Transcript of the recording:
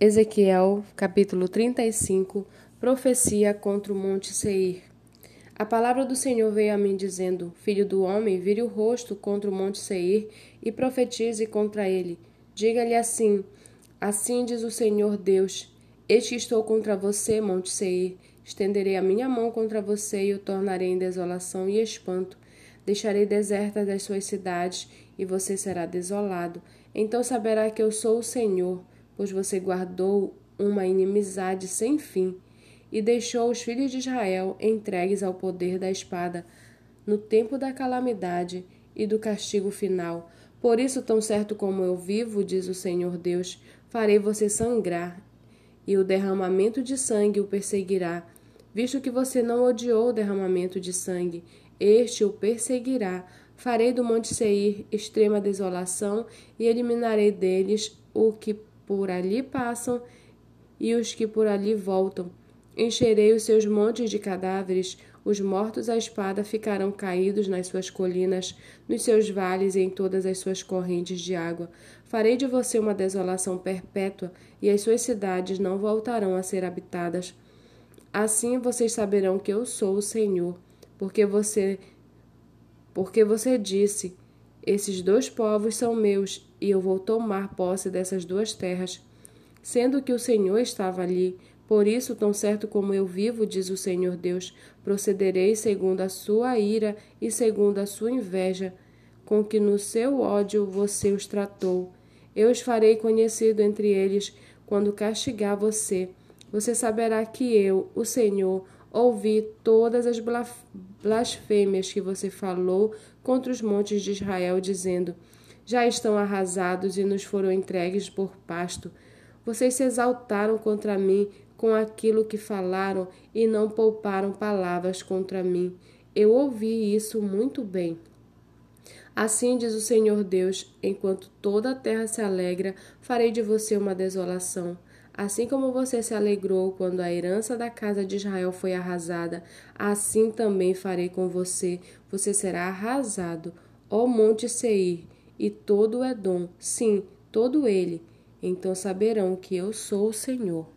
Ezequiel, capítulo 35, profecia contra o monte Seir. A palavra do Senhor veio a mim dizendo: Filho do homem, vire o rosto contra o monte Seir e profetize contra ele. Diga-lhe assim: Assim diz o Senhor Deus: Eis que estou contra você, monte Seir. Estenderei a minha mão contra você e o tornarei em desolação e espanto. Deixarei desertas as suas cidades e você será desolado. Então saberá que eu sou o Senhor pois você guardou uma inimizade sem fim e deixou os filhos de Israel entregues ao poder da espada no tempo da calamidade e do castigo final. Por isso, tão certo como eu vivo, diz o Senhor Deus, farei você sangrar, e o derramamento de sangue o perseguirá. Visto que você não odiou o derramamento de sangue, este o perseguirá. Farei do Monte Seir extrema desolação e eliminarei deles o que por ali passam e os que por ali voltam. Encherei os seus montes de cadáveres, os mortos à espada ficarão caídos nas suas colinas, nos seus vales e em todas as suas correntes de água. Farei de você uma desolação perpétua, e as suas cidades não voltarão a ser habitadas. Assim vocês saberão que eu sou o Senhor, porque você porque você disse: esses dois povos são meus, e eu vou tomar posse dessas duas terras. Sendo que o Senhor estava ali, por isso, tão certo como eu vivo, diz o Senhor Deus, procederei segundo a sua ira e segundo a sua inveja, com que no seu ódio você os tratou. Eu os farei conhecido entre eles quando castigar você. Você saberá que eu, o Senhor, ouvi todas as blasfêmias que você falou contra os montes de Israel, dizendo: Já estão arrasados e nos foram entregues por pasto. Vocês se exaltaram contra mim com aquilo que falaram e não pouparam palavras contra mim. Eu ouvi isso muito bem. Assim diz o Senhor Deus: enquanto toda a terra se alegra, farei de você uma desolação. Assim como você se alegrou quando a herança da casa de Israel foi arrasada, assim também farei com você. Você será arrasado, ó monte Seir, e todo Edom, sim, todo ele. Então saberão que eu sou o Senhor.